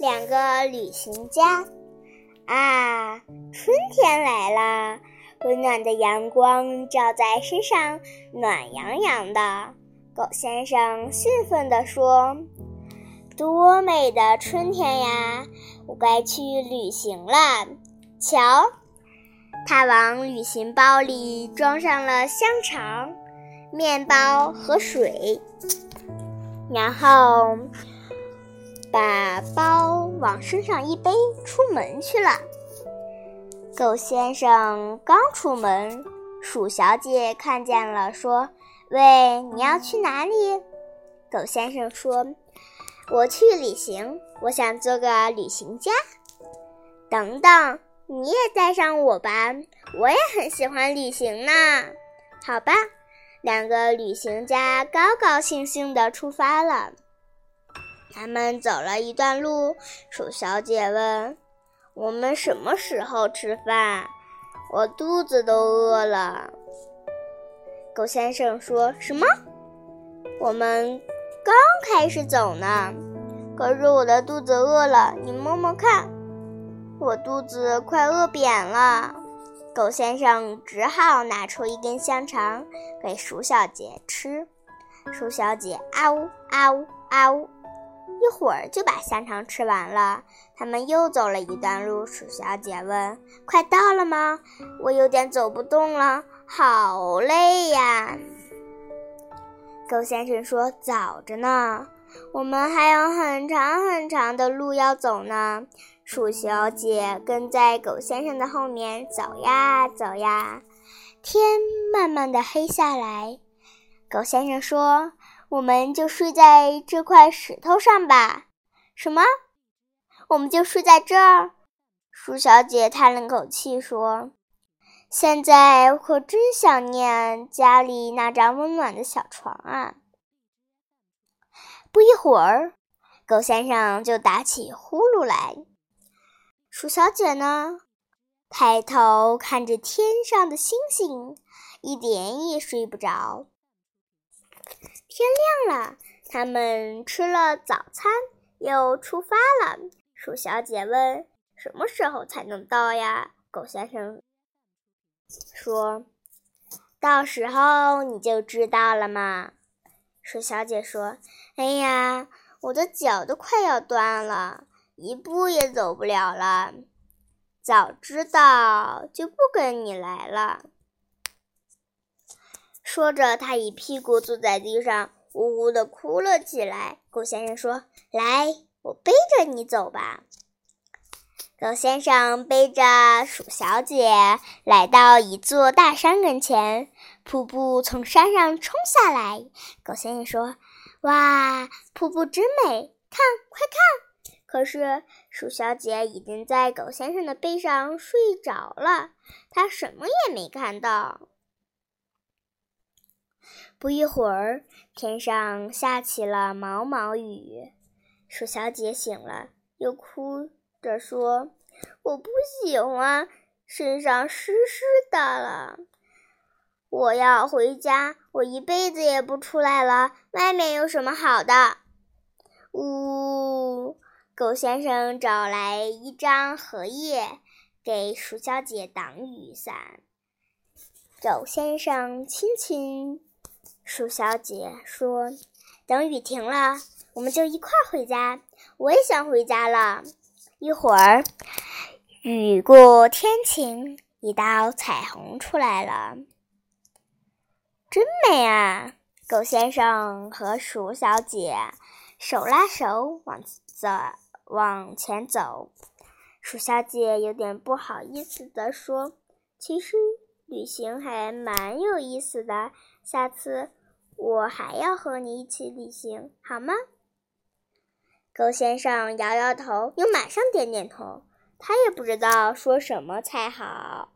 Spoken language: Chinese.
两个旅行家啊，春天来了，温暖的阳光照在身上，暖洋洋的。狗先生兴奋地说：“多美的春天呀！我该去旅行了。”瞧，他往旅行包里装上了香肠、面包和水，然后把包往身上一背，出门去了。狗先生刚出门，鼠小姐看见了，说。喂，你要去哪里？狗先生说：“我去旅行，我想做个旅行家。”等等，你也带上我吧，我也很喜欢旅行呢。好吧，两个旅行家高高兴兴地出发了。他们走了一段路，鼠小姐问：“我们什么时候吃饭？我肚子都饿了。”狗先生说什么？我们刚开始走呢，可是我的肚子饿了。你摸摸看，我肚子快饿扁了。狗先生只好拿出一根香肠给鼠小姐吃。鼠小姐啊呜啊呜啊呜，一会儿就把香肠吃完了。他们又走了一段路。鼠小姐问：“快到了吗？我有点走不动了。”好累呀！狗先生说：“早着呢，我们还有很长很长的路要走呢。”鼠小姐跟在狗先生的后面走呀走呀，天慢慢的黑下来。狗先生说：“我们就睡在这块石头上吧。”什么？我们就睡在这儿？鼠小姐叹了口气说。现在我可真想念家里那张温暖的小床啊！不一会儿，狗先生就打起呼噜来。鼠小姐呢，抬头看着天上的星星，一点也睡不着。天亮了，他们吃了早餐，又出发了。鼠小姐问：“什么时候才能到呀？”狗先生。说：“到时候你就知道了嘛。”鼠小姐说：“哎呀，我的脚都快要断了，一步也走不了了。早知道就不跟你来了。”说着，他一屁股坐在地上，呜呜的哭了起来。狗先生说：“来，我背着你走吧。”狗先生背着鼠小姐来到一座大山跟前，瀑布从山上冲下来。狗先生说：“哇，瀑布真美，看，快看！”可是鼠小姐已经在狗先生的背上睡着了，她什么也没看到。不一会儿，天上下起了毛毛雨，鼠小姐醒了，又哭。着说：“我不喜欢，身上湿湿的了。我要回家，我一辈子也不出来了。外面有什么好的？”呜，狗先生找来一张荷叶，给鼠小姐挡雨伞。狗先生轻轻鼠小姐，说：“等雨停了，我们就一块儿回家。我也想回家了。”一会儿，雨过天晴，一道彩虹出来了，真美啊！狗先生和鼠小姐手拉手往走往前走。鼠小姐有点不好意思地说：“其实旅行还蛮有意思的，下次我还要和你一起旅行，好吗？”狗先生摇摇头，又马上点点头。他也不知道说什么才好。